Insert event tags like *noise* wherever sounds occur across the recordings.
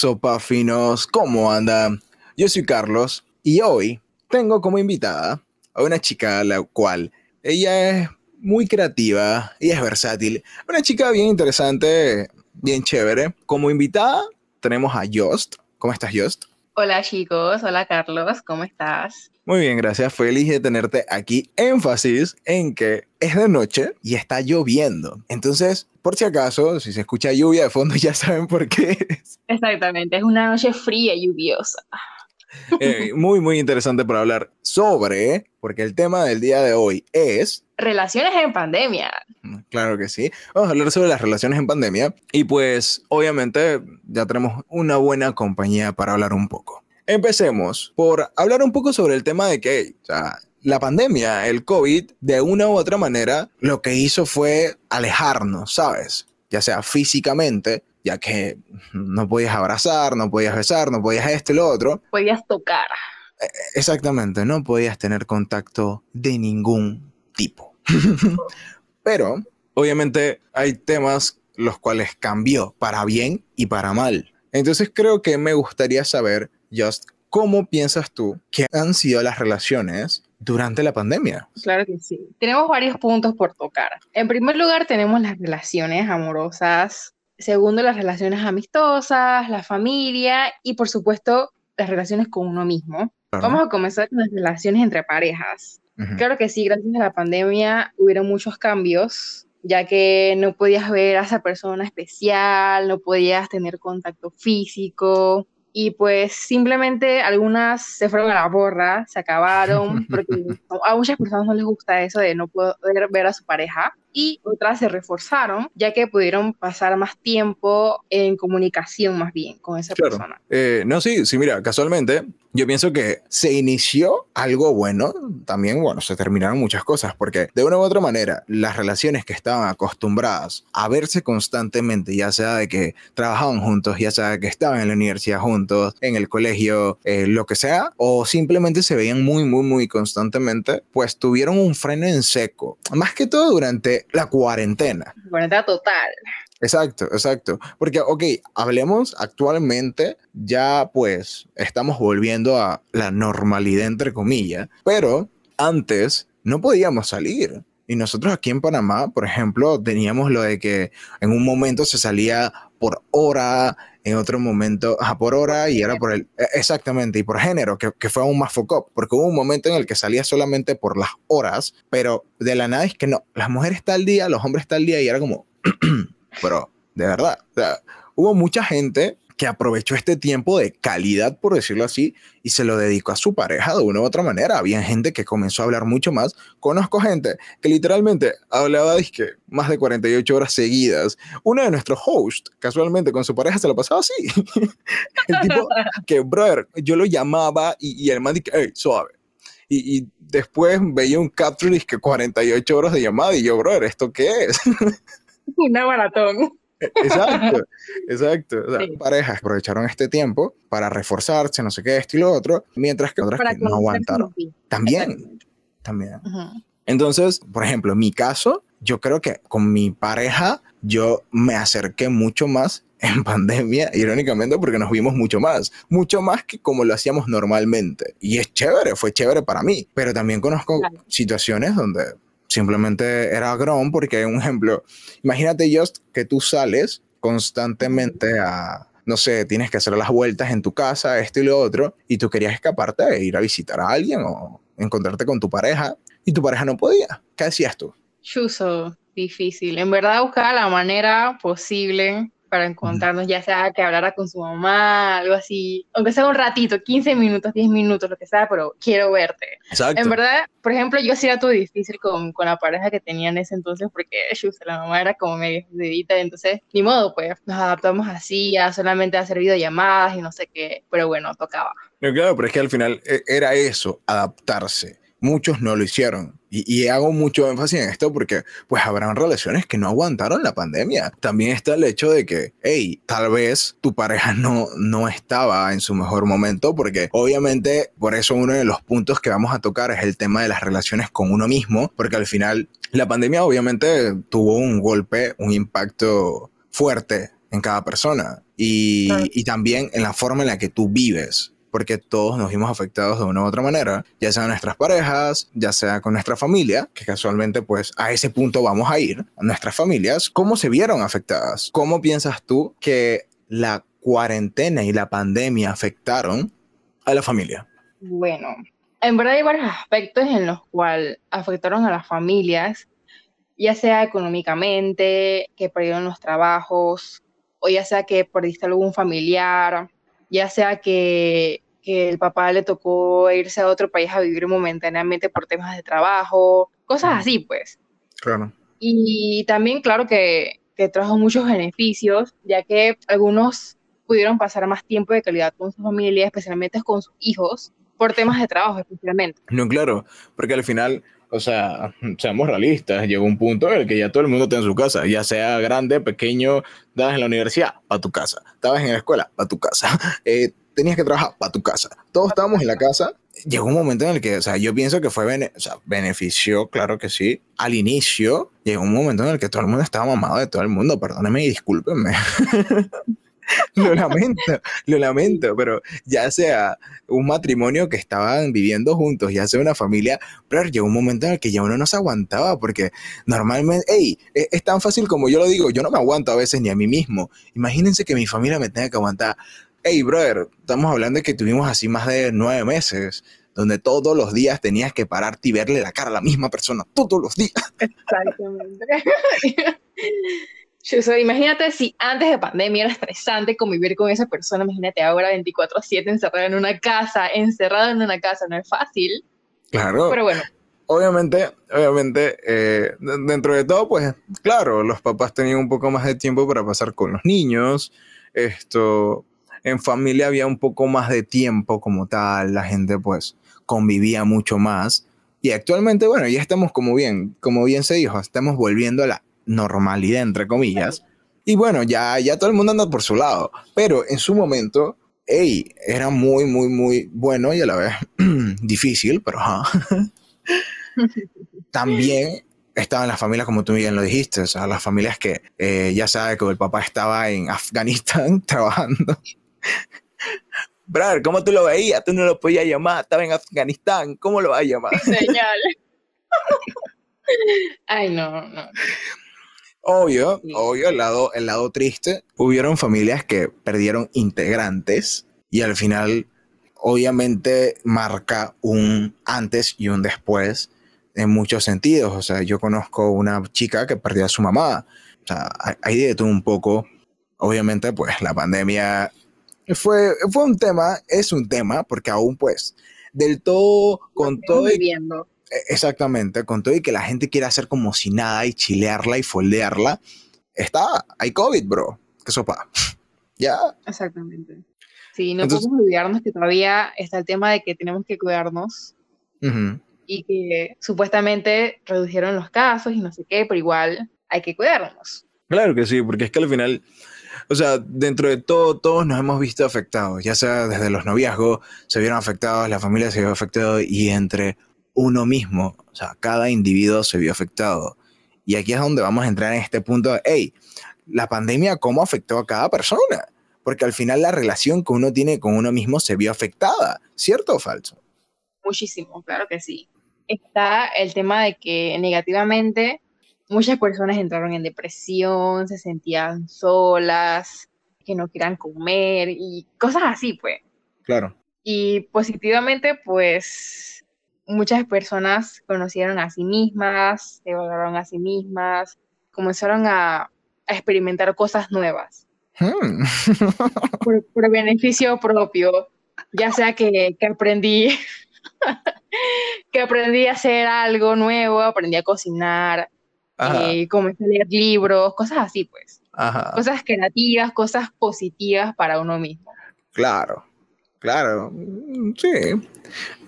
sopa finos? ¿Cómo andan? Yo soy Carlos y hoy tengo como invitada a una chica la cual ella es muy creativa y es versátil. Una chica bien interesante, bien chévere. Como invitada tenemos a Jost. ¿Cómo estás, Jost? Hola chicos, hola Carlos, ¿cómo estás? Muy bien, gracias. Feliz de tenerte aquí. Énfasis en que es de noche y está lloviendo. Entonces, por si acaso, si se escucha lluvia de fondo, *laughs* ya saben por qué es. Exactamente, es una noche fría y lluviosa. Eh, muy, muy interesante para hablar sobre, porque el tema del día de hoy es... Relaciones en pandemia. Claro que sí. Vamos a hablar sobre las relaciones en pandemia y pues obviamente ya tenemos una buena compañía para hablar un poco. Empecemos por hablar un poco sobre el tema de que o sea, la pandemia, el COVID, de una u otra manera, lo que hizo fue alejarnos, ¿sabes? Ya sea físicamente, ya que no podías abrazar, no podías besar, no podías esto y lo otro. Podías tocar. E, exactamente, no podías tener contacto de ningún tipo. *laughs* Pero, obviamente, hay temas los cuales cambió para bien y para mal. Entonces creo que me gustaría saber, Just, ¿cómo piensas tú que han sido las relaciones durante la pandemia? Claro que sí. Tenemos varios puntos por tocar. En primer lugar, tenemos las relaciones amorosas. Segundo, las relaciones amistosas, la familia y, por supuesto, las relaciones con uno mismo. Vamos a comenzar con las relaciones entre parejas. Claro que sí, gracias a la pandemia hubieron muchos cambios, ya que no podías ver a esa persona especial, no podías tener contacto físico, y pues simplemente algunas se fueron a la borra, se acabaron, porque *laughs* a muchas personas no les gusta eso de no poder ver a su pareja y otras se reforzaron ya que pudieron pasar más tiempo en comunicación más bien con esa persona. Eh, no, sí, sí, mira, casualmente yo pienso que se inició algo bueno, también, bueno, se terminaron muchas cosas, porque de una u otra manera, las relaciones que estaban acostumbradas a verse constantemente, ya sea de que trabajaban juntos, ya sea de que estaban en la universidad juntos, en el colegio, eh, lo que sea, o simplemente se veían muy, muy, muy constantemente, pues tuvieron un freno en seco, más que todo durante la cuarentena. Cuarentena total. Exacto, exacto. Porque, ok, hablemos actualmente, ya pues estamos volviendo a la normalidad, entre comillas, pero antes no podíamos salir. Y nosotros aquí en Panamá, por ejemplo, teníamos lo de que en un momento se salía por hora, en otro momento, ajá, por hora y era por el, exactamente, y por género, que, que fue aún más foco, porque hubo un momento en el que salía solamente por las horas, pero de la nada es que no, las mujeres tal día, los hombres tal día, y era como, *clears throat* pero de verdad, o sea, hubo mucha gente que aprovechó este tiempo de calidad, por decirlo así, y se lo dedicó a su pareja de una u otra manera. Había gente que comenzó a hablar mucho más. Conozco gente que literalmente hablaba de que más de 48 horas seguidas. Uno de nuestros hosts, casualmente con su pareja, se lo pasaba así. *laughs* el tipo que, brother, yo lo llamaba y, y el man dije, hey, suave. Y, y, después veía un capture que 48 horas de llamada y yo, brother, ¿esto qué es? *laughs* Una maratón. Exacto, exacto. Parejas aprovecharon este tiempo para reforzarse, no sé qué, esto y lo otro, mientras que otras que no aguantaron. También, también. Entonces, por ejemplo, en mi caso, yo creo que con mi pareja yo me acerqué mucho más *laughs* en pandemia, irónicamente, porque nos vimos mucho más, mucho más que como lo hacíamos normalmente. Y es chévere, fue chévere para mí, pero también conozco situaciones donde simplemente era grón porque, un ejemplo, imagínate just que tú sales constantemente a, no sé, tienes que hacer las vueltas en tu casa, esto y lo otro, y tú querías escaparte e ir a visitar a alguien o encontrarte con tu pareja, y tu pareja no podía. ¿Qué hacías tú? Chuso, difícil. En verdad buscaba la manera posible para encontrarnos, ya sea que hablara con su mamá, algo así, aunque sea un ratito, 15 minutos, 10 minutos, lo que sea, pero quiero verte. Exacto. En verdad, por ejemplo, yo hacía todo difícil con, con, la pareja que tenía en ese entonces, porque la mamá era como medio dedita, entonces, ni modo, pues, nos adaptamos así, ya solamente hacer videollamadas y no sé qué, pero bueno, tocaba. No, claro, pero es que al final e, era eso, adaptarse muchos no lo hicieron. Y, hago mucho énfasis en esto porque pues habrán relaciones que no aguantaron la pandemia. También está el hecho de que, hey, tal vez tu pareja *laughs* no, no estaba en su mejor momento porque obviamente por eso uno de los puntos que vamos a tocar es el tema de las relaciones con uno mismo, porque al final la pandemia obviamente tuvo un golpe, un impacto fuerte en cada persona. y, y también en la forma en la que tú vives porque todos nos vimos afectados de una u otra manera, ya sea nuestras parejas, ya sea con nuestra familia, que casualmente pues a ese punto vamos a ir, nuestras familias, ¿cómo se vieron afectadas? ¿Cómo piensas tú que la cuarentena y la pandemia afectaron a la familia? Bueno, en verdad hay varios aspectos en los cuales afectaron a las familias, ya sea económicamente, que perdieron los trabajos, o ya sea que perdiste algún familiar, ya sea que, el papá le tocó irse a otro país a vivir momentáneamente por temas de trabajo, cosas así, pues. Claro. Y también, claro, que, que trajo muchos beneficios, ya que algunos pudieron pasar más tiempo de calidad con su familia, especialmente con sus hijos, por temas de trabajo especialmente. No, claro, porque al final o sea, seamos realistas, llegó un punto en el que ya todo el mundo está en su casa, ya sea grande, pequeño, estabas en la universidad, para tu casa, estabas en la escuela, para tu casa, *laughs* eh, tenías que trabajar, para tu casa, todos estábamos en la casa. Llegó un momento en el que, o sea, yo pienso que fue, o sea, benefició, claro que sí. Al inicio, llegó un momento en el que todo el mundo estaba mamado de todo el mundo, perdónenme y discúlpenme. *laughs* lo lamento, lo lamento, pero ya sea un matrimonio que estaban viviendo juntos, ya sea una familia, pero llegó un momento en el que ya uno no se aguantaba, porque normalmente, hey, es, es, tan fácil como yo lo digo, yo no me aguanto a veces ni a mí mismo. Imagínense que mi familia me tenga que aguantar. Hey, brother, estamos hablando de que tuvimos así más de nueve meses, donde todos los días tenías que pararte y verle la cara a la misma persona, todos los días. Exactamente. *laughs* imagínate si antes de pandemia era estresante convivir con esa persona, imagínate ahora 24/7 encerrado en una casa, encerrado en una casa, no es fácil. Claro. Pero bueno. Obviamente, obviamente, eh, dentro de todo, pues claro, los papás tenían un poco más de tiempo para pasar con los niños. Esto, en familia había un poco más de tiempo como tal, la gente pues convivía mucho más. Y actualmente, bueno, ya estamos como bien, como bien se dijo, estamos volviendo a la normalidad, entre comillas. Y bueno, ya, ya todo el mundo anda por su lado. Pero en su momento, hey, era muy, muy, muy bueno y a la vez *clears throat* difícil, pero *laughs* También estaban las familias, como tú bien lo dijiste, o sea, las familias que eh, ya sabe que el papá estaba en Afganistán *laughs* trabajando. Brother, ¿cómo tú lo veías? Tú no lo podías llamar, estaba en Afganistán, ¿cómo lo vas a llamar? Señal. *laughs* Ay, no, no. Obvio, obvio, el lado, el lado triste. Hubieron familias que perdieron integrantes y al final, obviamente, marca un antes y un después en muchos sentidos. O sea, yo conozco una chica que perdió a su mamá. O sea, hay de todo un poco. Obviamente, pues la pandemia fue, fue un tema, es un tema, porque aún, pues, del todo, con todo. Viviendo e, exactamente, con todo y que la gente quiere hacer como si nada y chilearla y foldearla, está, hay COVID, bro. ¿Qué sopa? *laughs* ya. Exactamente. Sí, no podemos olvidarnos que todavía está el tema de que tenemos que cuidarnos y que supuestamente redujeron los casos y no sé qué, pero igual hay que cuidarnos. Claro que sí, porque es que al final, o sea, dentro de todo, todos nos hemos visto afectados, ya sea desde los noviazgos, se vieron afectados, la familia se vio afectada y entre uno mismo, o sea, cada individuo se vio afectado. Y aquí es donde vamos a entrar en este punto de, hey, la pandemia, ¿cómo afectó a cada persona? Porque al final la relación que uno tiene con uno mismo se vio afectada, ¿cierto o falso? Muchísimo, claro que sí. Está el tema de que negativamente muchas personas entraron en depresión, se sentían solas, que no quieran comer y cosas así, pues. Claro. Y positivamente, pues muchas personas conocieron a sí mismas, se valoraron a sí mismas, comenzaron a, experimentar cosas nuevas. Hmm. *laughs* Por, beneficio propio, ya sea que, aprendí *laughs* que aprendí a hacer algo nuevo, aprendí a cocinar, eh, comencé a leer libros, cosas así pues. Cosas creativas, cosas positivas para uno mismo. Claro. Claro, mm, sí.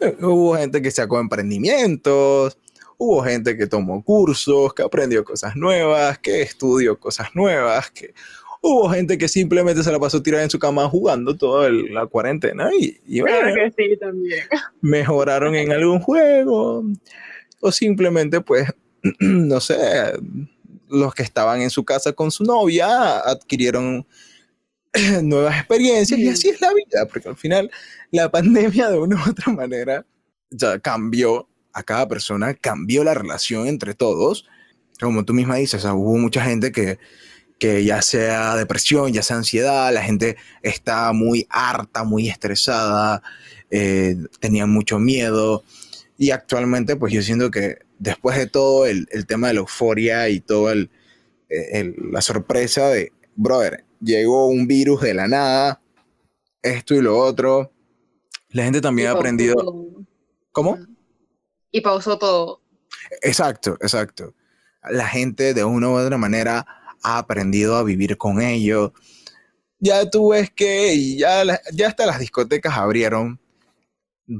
Eh, hubo gente que sacó emprendimientos, hubo gente que tomó cursos, que aprendió cosas nuevas, que estudió cosas nuevas, que hubo gente que simplemente se la pasó tirada en su cama jugando toda la cuarentena y, bueno, que sí, también. *laughs* mejoraron en algún juego o simplemente pues, *clears throat* no sé, los que estaban en su casa con su novia adquirieron *coughs* nuevas experiencias y así es la vida, porque al final la pandemia de una u otra manera ya cambió a cada persona, cambió la relación entre todos. Como tú misma dices, hubo mucha gente que, que ya sea depresión, ya sea ansiedad, la gente está muy harta, muy estresada, eh, tenía mucho miedo. Y actualmente, pues yo siento que después de todo el, el tema de la euforia y toda el, la sorpresa de, brother, llegó un virus de la nada, esto y lo otro, la gente también ha aprendido... ¿Cómo? Y pausó todo. Exacto, exacto. La gente de una u otra manera ha aprendido a vivir con ello. Ya tú ves que ya, ya hasta las discotecas abrieron.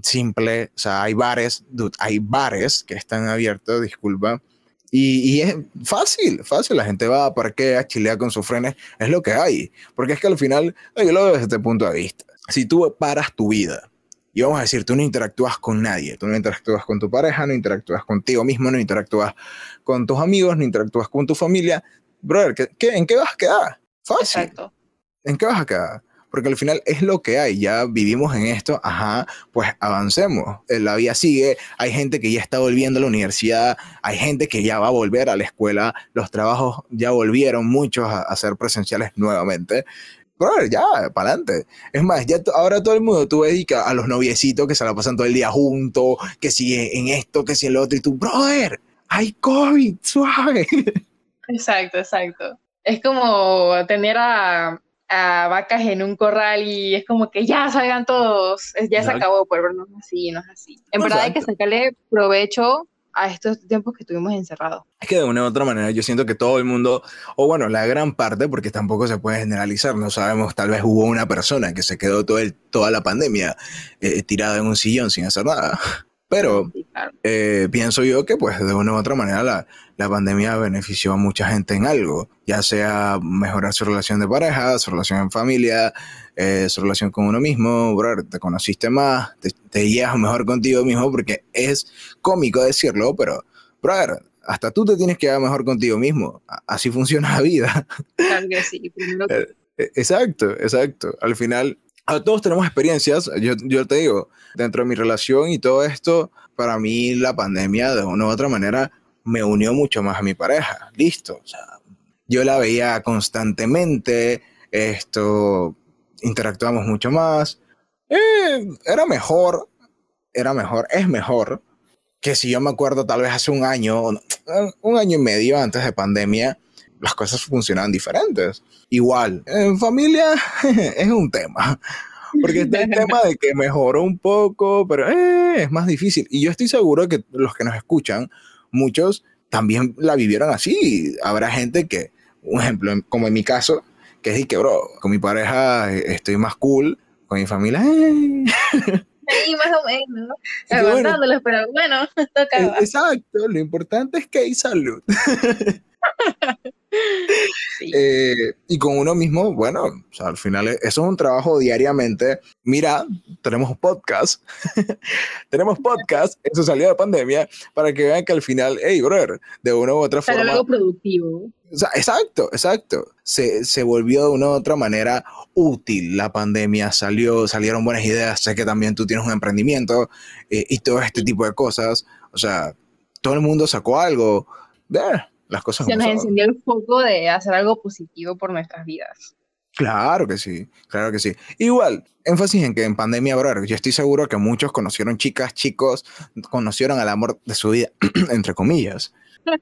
Simple, o sea, hay bares, hay bares que están abiertos, disculpa. Y, y, es fácil, fácil. La gente va a parquear, chilea con sus frenes. Es lo que hay. Porque es que al final, yo lo veo desde este punto de vista. Si tú paras tu vida y vamos a decir, tú no interactúas con nadie, tú no interactúas con tu pareja, no interactúas contigo mismo, no interactúas con tus amigos, no interactúas con tu familia, brother, ¿qué, en qué vas a quedar? Fácil. Exacto. ¿En qué vas a quedar? Porque al final es lo que hay, ya vivimos en esto, ajá, pues avancemos, eh, la vida sigue, hay gente que ya está volviendo a la universidad, hay gente que ya va a volver a la escuela, los trabajos ya volvieron muchos a, ser presenciales nuevamente, brother, ya, para adelante. Es más, ya ahora todo el mundo tú dedicas a los noviecitos que se la pasan todo el día juntos, que si en esto, que si en lo otro, y tú, brother, hay COVID, suave. *laughs* Exacto, exacto. Es como tener a, a vacas en un corral y es como que ya salgan todos, ya se acabó, pero no es así, no es así. En verdad hay que sacarle provecho a estos tiempos que estuvimos encerrados. Es que de una u otra manera yo siento que todo el mundo, o bueno, la gran parte, porque tampoco se puede generalizar, no sabemos, tal vez hubo una persona que se quedó todo el, toda la pandemia eh, tirada en un sillón sin hacer nada. Pero eh, pienso yo que pues de una u otra manera la, la, pandemia benefició a mucha gente en algo, ya sea mejorar su relación de pareja, su relación en familia, eh, su relación con uno mismo, brother, te conociste más, te, te llevas mejor contigo mismo porque es cómico decirlo, pero brother, hasta tú te tienes que llevar mejor contigo mismo, así funciona la vida. Claro que sí, *laughs* eh, Exacto, exacto. Al final todos tenemos experiencias, yo, yo te digo, dentro de mi relación y todo esto, para mí la pandemia de una u otra manera me unió mucho más a mi pareja, listo, o sea, yo la veía constantemente, esto, interactuamos mucho más, eh, era mejor, era mejor, es mejor que si yo me acuerdo tal vez hace un año, un año y medio antes de pandemia, las cosas funcionaban diferentes. Igual, en familia *laughs* es un tema. Porque está el tema de que mejoró un poco, pero eh, es más difícil. Y yo estoy seguro que los que nos escuchan, muchos también la vivieron así. Habrá gente que, un ejemplo, como en mi caso, que es que, bro, con mi pareja eh, estoy más cool, con mi familia, eh. *laughs* Sí, más o menos. Aguantándolos, pero bueno, *laughs* toca. Exacto, lo importante es que hay salud. *laughs* Eh, y con uno mismo, bueno, al final eso es un trabajo diariamente. Mira, tenemos podcast, *laughs* tenemos podcast, eso salió de pandemia, para que vean que al final, hey, brother, de una u otra forma. algo productivo. exacto, exacto. Se, se, volvió de una u otra manera útil la pandemia, salió, salieron buenas ideas. Sé que también tú tienes un emprendimiento eh, y todo este tipo de cosas. O sea, todo el mundo sacó algo. Yeah las cosas. Se nos encendió el foco de hacer algo positivo por nuestras vidas. Claro que sí, claro que sí. Igual, énfasis en que en pandemia, bro, yo estoy seguro que muchos conocieron chicas, chicos, conocieron al amor de su vida, *clears throat* entre comillas. *laughs*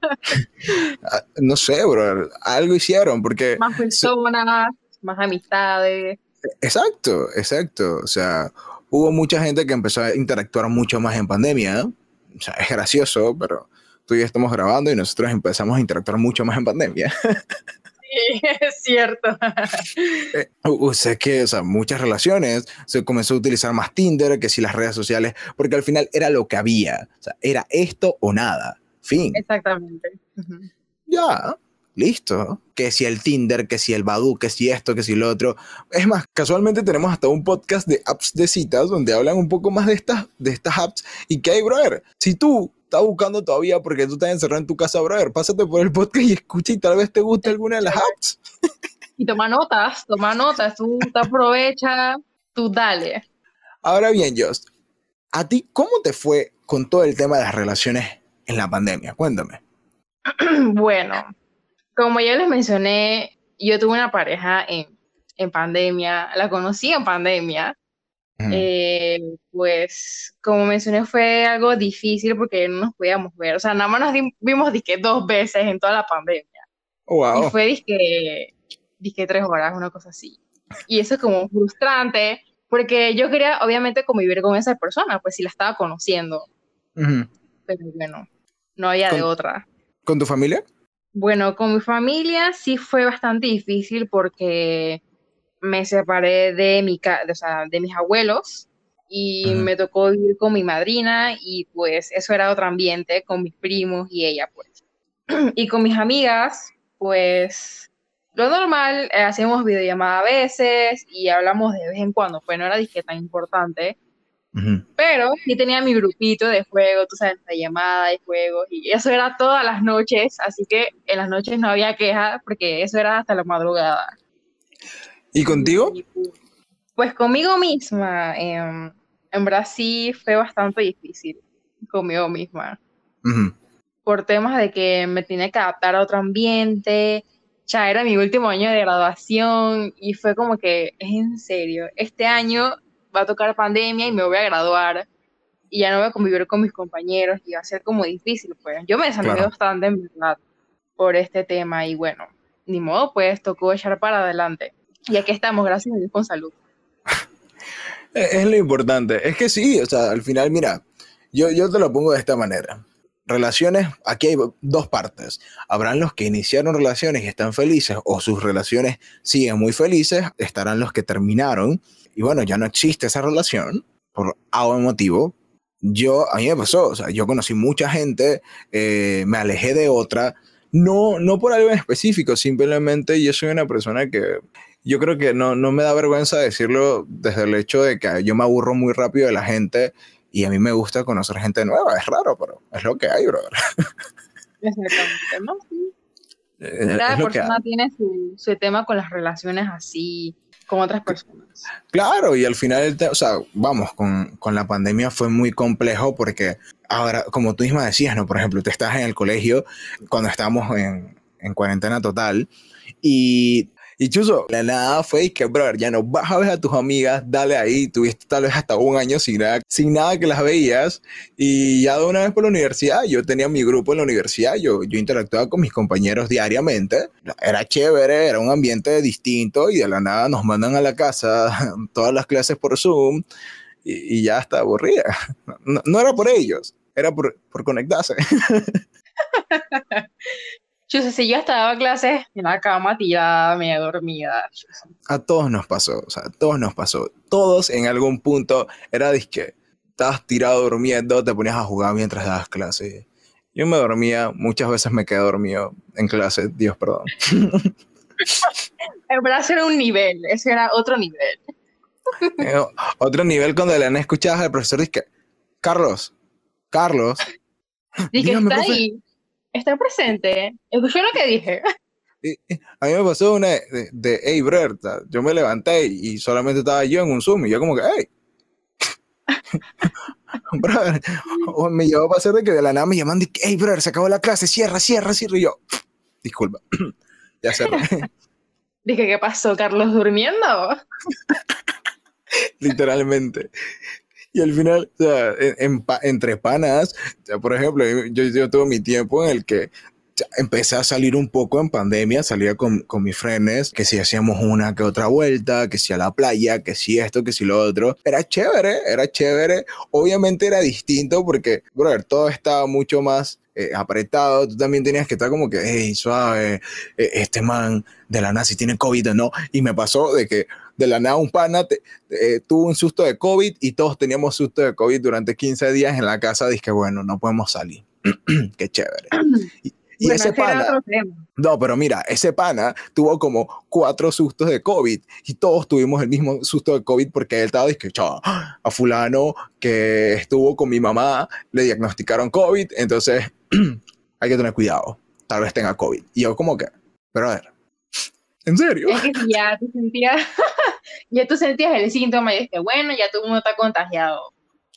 Ah, no sé, bro, algo hicieron porque... Más personas, más amistades. Exacto, exacto. O sea, hubo mucha gente que empezó a interactuar mucho más en pandemia. O sea, es gracioso, pero tú y yo estamos grabando y nosotros empezamos a interactuar mucho más en pandemia. *laughs* Sí, *laughs* es cierto. o sea que, o sea, muchas relaciones, se comenzó a utilizar más Tinder que si las redes sociales, porque al final era lo que había, o sea, era esto o nada, fin. Exactamente. Ya, listo. Que si el Tinder, que si el Badu, que si esto, que si lo otro. Es más, casualmente tenemos hasta un podcast de apps de citas donde hablan un poco más de estas, de estas apps y que hay, brother, si tú estás buscando todavía porque tú estás encerrado en tu casa, brother, pásate por el podcast y escucha y tal vez te guste alguna de las apps. Y toma notas, toma notas, tú te aprovechas, tú dale. Ahora bien, Just, ¿a ti cómo te fue con todo el tema de las relaciones en la pandemia? Cuéntame. *clears throat* bueno, como ya les mencioné, yo tuve una pareja en, en pandemia, la conocí en pandemia. Eh, pues, como mencioné, fue algo difícil porque no nos podíamos ver. O sea, nada más nos vimos disque dos veces en toda la pandemia. wow. Y fue disque, disque tres horas, una cosa así. Y eso es como frustrante porque yo quería, obviamente, convivir con esa persona, pues si la estaba conociendo. Pero bueno, no había de otra. ¿Con tu familia? Bueno, con mi familia sí fue bastante difícil porque me separé de, mi, o sea, de mis abuelos y me tocó vivir con mi madrina y pues eso era otro ambiente con mis primos y ella pues. *clears throat* y con mis amigas, pues lo normal, eh, hacemos videollamada a veces y hablamos de vez en cuando, pues no era disque tan importante. Pero sí tenía mi grupito de juego, tú sabes, de llamada y juegos, y eso era todas las noches, así que en las noches no había queja, porque eso era hasta la madrugada. ¿Y contigo? Pues conmigo misma, em, en Brasil fue bastante difícil, conmigo misma. Por temas de que me tenía que adaptar a otro ambiente, ya era mi último año de graduación y fue como que, es en serio, este año va a tocar pandemia y me voy a graduar y ya no voy a convivir con mis compañeros y va a ser como difícil, pues. Yo me desanimé bastante, en verdad, por este tema y bueno, ni modo, pues tocó echar para adelante. Y aquí estamos, gracias a Dios, con salud. es lo importante. Es que sí, o sea, al final, mira, yo, yo te lo pongo de esta manera relaciones, aquí hay dos partes. Habrán los que iniciaron relaciones y están felices o sus relaciones siguen muy felices, estarán los que terminaron y bueno, ya no existe esa relación por algún motivo. Yo, a mí me pasó, o sea, yo conocí mucha gente, eh, me alejé de otra, no, no por algo en específico, simplemente yo soy una persona que yo creo que no, no me da vergüenza decirlo desde el hecho de que yo me aburro muy rápido de la gente y a mí me gusta conocer gente nueva, es raro, pero es lo que hay, brother. *laughs* Cada persona tiene su, su, tema con las relaciones así, con otras personas. Claro, y al final, o sea, vamos, con, con, la pandemia fue muy complejo porque ahora, como tú misma decías, ¿no? Por ejemplo, tú estás en el colegio cuando estábamos en, en cuarentena total y y Chuzo, la nada fue y que, brother, ya no vas a ver a tus amigas, dale ahí, tuviste tal vez hasta un año sin nada, sin nada que las veías. Y ya de una vez por la universidad, yo tenía mi grupo en la universidad, yo, yo interactuaba con mis compañeros diariamente. Era chévere, era un ambiente distinto y de la nada nos mandan a la casa *laughs* todas las clases por Zoom y, ya está aburrida. *laughs* No, no, era por ellos, era por, por conectarse. *laughs* Yo sé, si yo estaba clases en la cama tirada, media dormida. A todos nos pasó, o sea, a todos nos pasó. Todos en algún punto era disque, estabas tirado durmiendo, te ponías a jugar mientras dabas clases. Yo me dormía, muchas veces me quedé dormido en clase, Dios perdón. *laughs* El brazo era un nivel, ese era otro nivel. Eh, otro nivel cuando le han escuchado al profesor dice, Carlos, Carlos. Dije, está ahí estar presente. Escuchó lo que dije. *laughs* A mí me pasó una de, de hey, Berta, yo me levanté y solamente estaba yo en un Zoom y yo como que, hey. *laughs* brother, me llevó a pasar de que de la nada me llaman y hey, brother, se acabó la clase, cierra, cierra, cierra. Y yo, *sniffs* disculpa, *clears throat* ya cerré. *laughs* Dije, ¿qué pasó, Carlos, durmiendo? Literalmente. Y al final, o sea, entre panas, por ejemplo, yo, yo tuve mi tiempo en el que empecé a salir un poco en pandemia, salía con, con mis frenes, que si hacíamos una que otra vuelta, que si a la playa, que si esto, que si lo otro. Era chévere, era chévere. Obviamente era distinto porque, brother, todo estaba mucho más eh, apretado. Tú también tenías que estar como que, hey, suave, eh, este man de la nazi tiene COVID, ¿no? Y me pasó de que de la nada un pana tuvo un susto de COVID y todos teníamos susto de COVID durante 15 días en la casa. Dije, bueno, no podemos salir. *clears throat* Qué chévere. Y, ese pana, no, pero mira, ese pana tuvo como cuatro sustos de COVID y todos tuvimos el mismo susto de COVID porque él estaba diciendo, a fulano que estuvo con mi mamá, le diagnosticaron COVID, entonces *clears throat* hay que tener cuidado, tal vez tenga COVID. Y yo como que, pero a ver, ¿En serio? Es que ya tú sentías, *laughs* ya tú sentías el síntoma y es que bueno, ya todo el mundo está contagiado.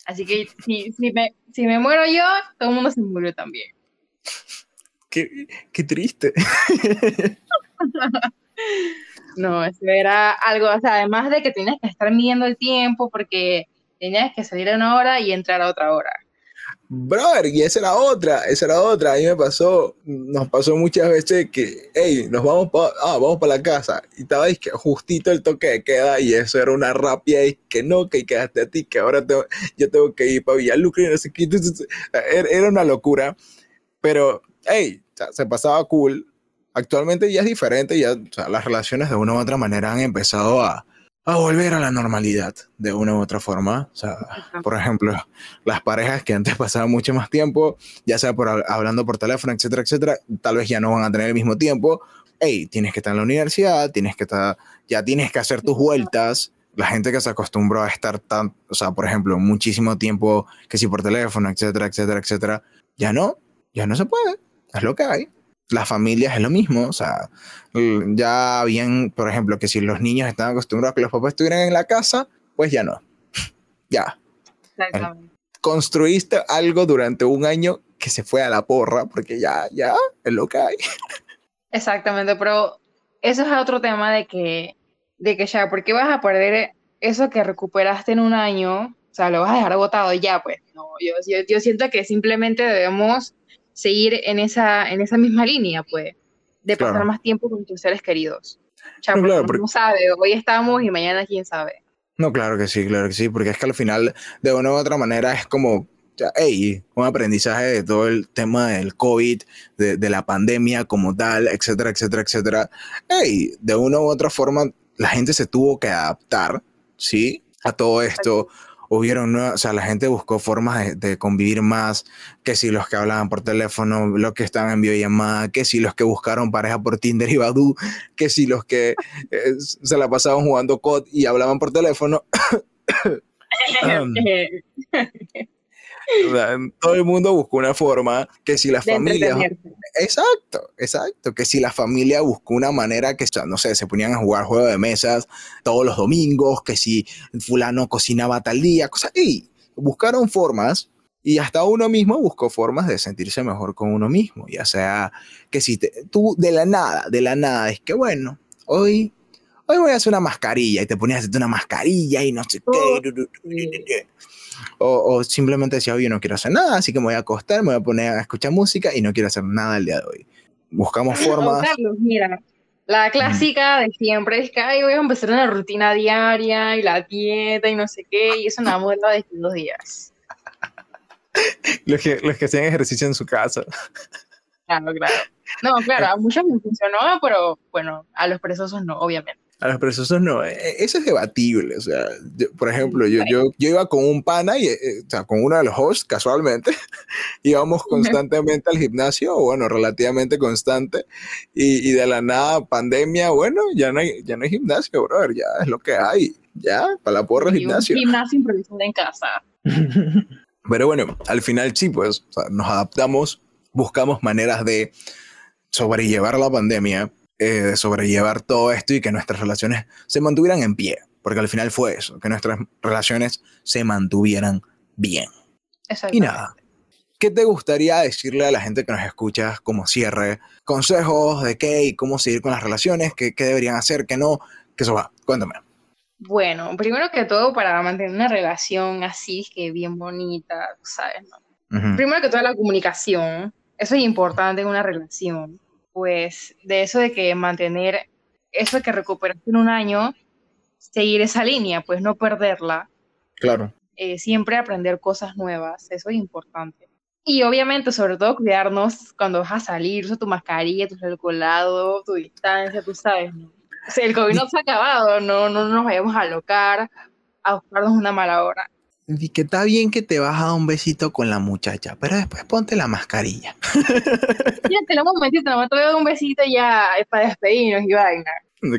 Así que si, si, me, si me muero yo, todo el mundo se murió también. Qué, qué triste. *laughs* no, eso era algo, o sea, además de que tenías que estar midiendo el tiempo porque tenías que salir a una hora y entrar a otra hora. Brother, y esa era otra, esa era otra. A mí me pasó, nos pasó muchas veces que, hey, nos vamos para, ah, vamos para la casa. Y estaba que justito el toque de queda y eso era una rapia y que no, que quedaste a ti, que ahora yo tengo que ir para Villalucre no sé qué. Era una locura. Pero, hey, se pasaba cool. Actualmente ya es diferente, ya las relaciones de una u otra manera han empezado a, a volver a la normalidad de una u otra forma. O sea, por ejemplo, las parejas que antes *laughs* pasaban mucho más tiempo, ya sea por hablando por teléfono, etcétera, etcétera, tal vez ya no van a tener el mismo tiempo. Hey, tienes que estar en la universidad, tienes que estar, ya tienes que hacer tus vueltas. La gente que se acostumbró a estar tan, o sea, por ejemplo, muchísimo tiempo, que si por teléfono, etcétera, etcétera, etcétera, ya no, ya no se puede. Es lo que hay las familias es lo mismo, o sea, ya bien, por ejemplo, que si los niños están acostumbrados a que los papás estuvieran en la casa, pues ya no, *laughs* ya. Construiste algo durante un año que se fue a la porra, porque ya, ya, es lo que hay. Exactamente, pero eso es otro tema de que, de que ya, ¿por qué vas a perder eso que recuperaste en un año? O sea, lo vas a dejar agotado ya, pues. No, yo, yo, yo siento que simplemente debemos seguir en esa, en esa misma línea, pues, de pasar más tiempo con tus seres queridos. Ya, no, claro, porque... sabe, hoy estamos y mañana quién sabe. No, claro que sí, claro que sí, porque es que al final, de una u otra manera, es como, hey, un aprendizaje de todo el tema del COVID, de, de, la pandemia como tal, etcétera, etcétera, etcétera. Hey, de una u otra forma, la gente se tuvo que adaptar, ¿sí? A todo esto hubieron, o sea, la gente buscó formas de, convivir más, que si los que hablaban por teléfono, los que estaban en videollamada, que si los que buscaron pareja por Tinder y Badoo, que si los que eh, se la pasaban jugando COD y hablaban por teléfono. *laughs* Um, todo el mundo buscó una forma que si la familia... Exacto, exacto. Que si la familia buscó una manera que, no sé, se ponían a jugar juegos de mesas todos los domingos, que si fulano cocinaba tal día, cosas... Y buscaron formas y hasta uno mismo buscó formas de sentirse mejor con uno mismo. Ya sea que si tú de la nada, de la nada, es que bueno, hoy hoy voy a hacer una mascarilla y te ponías a hacerte una mascarilla y no sé qué. O, simplemente decía, oye, no quiero hacer nada, así que me voy a acostar, me voy a poner a escuchar música y no quiero hacer nada el día de hoy. Buscamos formas. Carlos, mira, la clásica de siempre es que Ay, voy a empezar una rutina diaria y la dieta y no sé qué, y eso nada más de dos días. los, que, los que hacían ejercicio en su casa. Claro, claro. No, claro, a *laughs* muchos me funcionó, pero bueno, a los perezosos no, obviamente. A los perezosos no, e, e, eso es debatible. O sea, por ejemplo, yo, yo, yo iba con un pana, y, eh, o sea, con uno de los hosts, casualmente, *laughs* íbamos constantemente al gimnasio, bueno, relativamente constante, y, y, de la nada, pandemia, bueno, ya no hay, ya no hay gimnasio, brother, ya es lo que hay, ya, para la porra el gimnasio. Un gimnasio improvisado en casa. *laughs* Pero bueno, al final sí, pues, o sea, nos adaptamos, buscamos maneras de sobrellevar la pandemia, eh, de sobrellevar todo esto y que nuestras relaciones se mantuvieran en pie, porque al final fue eso, que nuestras relaciones se mantuvieran bien. Y nada, ¿qué te gustaría decirle a la gente que nos escucha como cierre? Consejos de qué y cómo seguir con las relaciones, qué, qué deberían hacer, qué no, que eso va, cuéntame. Bueno, primero que todo, para mantener una relación así, que bien bonita, ¿sabes? No? Primero que todo, la comunicación. Eso es importante en una relación pues de eso de que mantener eso de que recuperaste en un año, seguir esa línea, pues no perderla. Claro. Eh, siempre aprender cosas nuevas, eso es importante. Y obviamente, sobre todo, cuidarnos cuando vas a salir, usa tu mascarilla, tu colado, tu distancia, tú sabes, ¿no? O sea, el COVID no se ha acabado, no, no nos vayamos a alocar, a buscarnos una mala hora. Y que está bien que te vas a dar un besito con la muchacha, pero después ponte la mascarilla. *laughs* Ya, tenemos un momentito, nomás te doy un besito ya es para despedirnos y vaina.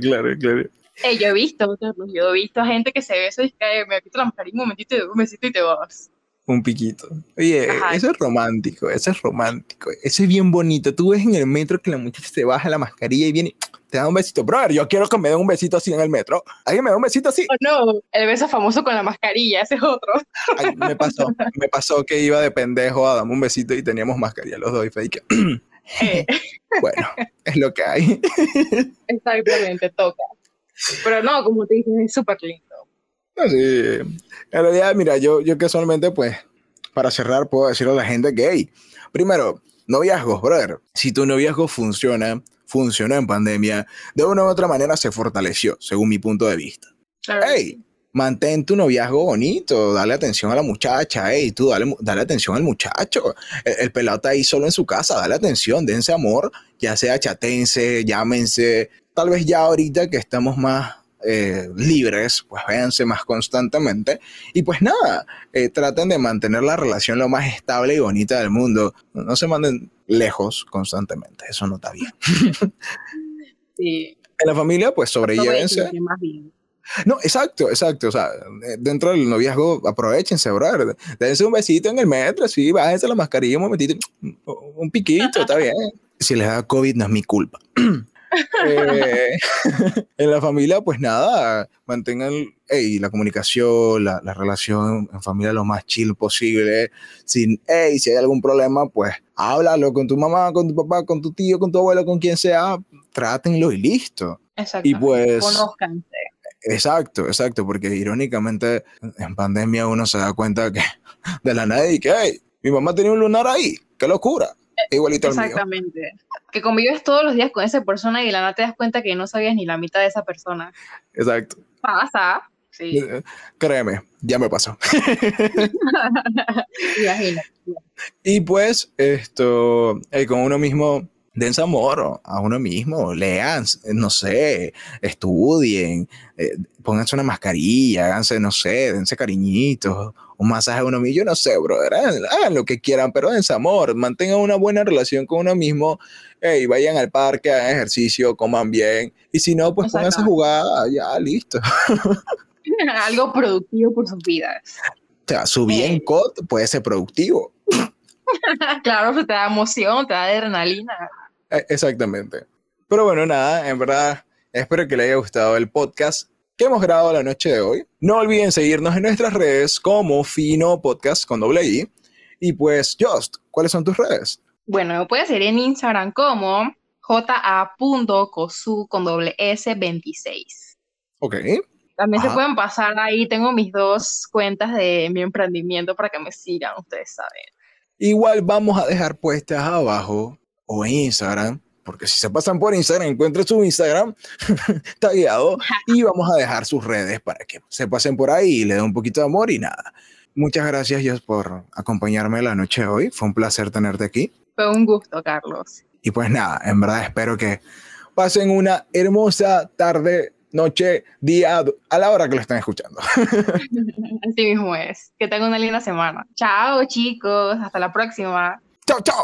Claro, claro. Eh, yo he visto, yo he visto a gente que se besa y que me quito la mascarilla un momentito y un besito y te vas. Un piquito. Oye, Ajá. eso es romántico, eso es romántico. Eso es bien bonito. Tú ves en el metro que la muchacha se baja la mascarilla y viene, te da un besito. Brother, yo quiero que me den un besito así en el metro. ¿Alguien me da un besito así? Oh, no, el beso famoso con la mascarilla, ese es otro. Ay, me pasó, me pasó que iba de pendejo a darme un besito y teníamos mascarilla los dos y que, *clears throat* Eh, bueno, es lo que hay. exactamente, toca. Pero no, como te dije, es súper lindo. Así, en realidad, mira, yo, yo casualmente, pues, para cerrar, puedo decirle a la gente que, hey, primero, noviazgos, brother. Si tu noviazgo funciona, funcionó en pandemia, de una u otra manera se fortaleció, según mi punto de vista. Claro que Hey, mantén tu noviazgo bonito, dale atención a la muchacha, hey, tú dale, dale atención al muchacho. El, el pelado está ahí solo en su casa, dale atención, dense amor, ya sea chatense, llámense. Tal vez ya ahorita que estamos más eh, libres, pues véanse más constantemente. Y pues nada, eh, traten de mantener la relación lo más estable y bonita del mundo. No, se manden lejos constantemente, eso no está bien. *laughs* Sí. En la familia, pues sobrellévense. No, exacto, exacto. O sea, eh, dentro del noviazgo, aprovechense, brother. Dense un besito en el metro, sí, bájense la mascarilla un momentito, un piquito, está bien. *laughs* Si les da COVID, no es mi culpa. *clears throat* Eh, *laughs* en la familia, pues nada, mantengan la comunicación, la, la relación en familia lo más chill posible. Sin, hey, si hay algún problema, pues háblalo con tu mamá, con tu papá, con tu tío, con tu abuelo, con quien sea, trátenlo y listo. Exacto. Y pues... Conózcanse. Exacto, exacto, porque irónicamente en pandemia uno se da cuenta que *laughs* de la nada y que, hey, mi mamá tenía un lunar ahí, qué locura, igualito al mío. Exactamente. Que convives todos los días con esa persona y de la nada te das cuenta que no sabías ni la mitad de esa persona. Exacto, Pasa. Sí. créeme, ya me pasó. *laughs* Imagínate. Y pues, esto, eh, con uno mismo, dense amor a uno mismo, lean, no sé, estudien, eh, pónganse una mascarilla, háganse, no sé, dense cariñitos, un masaje a uno mismo, yo no sé, brother, hagan, hagan lo que quieran, pero dense amor, mantengan una buena relación con uno mismo, y vayan al parque, hagan ejercicio, coman bien, y si no, pues pónganse a jugar, ya, listo. *laughs* Algo productivo por sus vidas. O sea, su bien Eh. cot puede ser productivo. *laughs* claro, te da emoción, te da adrenalina. Eh, Exactamente. Pero bueno, nada, en verdad, espero que les haya gustado el podcast que hemos grabado la noche de hoy. No olviden seguirnos en nuestras redes como Fino Podcast con doble I. Y pues, Just, ¿cuáles son tus redes? Bueno, me puedes seguir en Instagram como ja.cosu con doble S 26. Ok, También se pueden pasar ahí, tengo mis dos cuentas de mi emprendimiento para que me sigan, ustedes saben. igual vamos a dejar puestas abajo o Instagram, porque si se pasan por Instagram, encuentren su Instagram *laughs* tagueado *laughs* y vamos a dejar sus redes para que se pasen por ahí y le den un poquito de amor y nada. Muchas gracias, Just, por acompañarme la noche de hoy. Fue un placer tenerte aquí. Fue un gusto, Carlos. Y pues nada, en verdad espero que pasen una hermosa tarde, noche, día, a la hora que lo estén escuchando. *laughs* Así mismo es. Que tengan una linda semana. Chao, chicos. Hasta la próxima. chao, chao.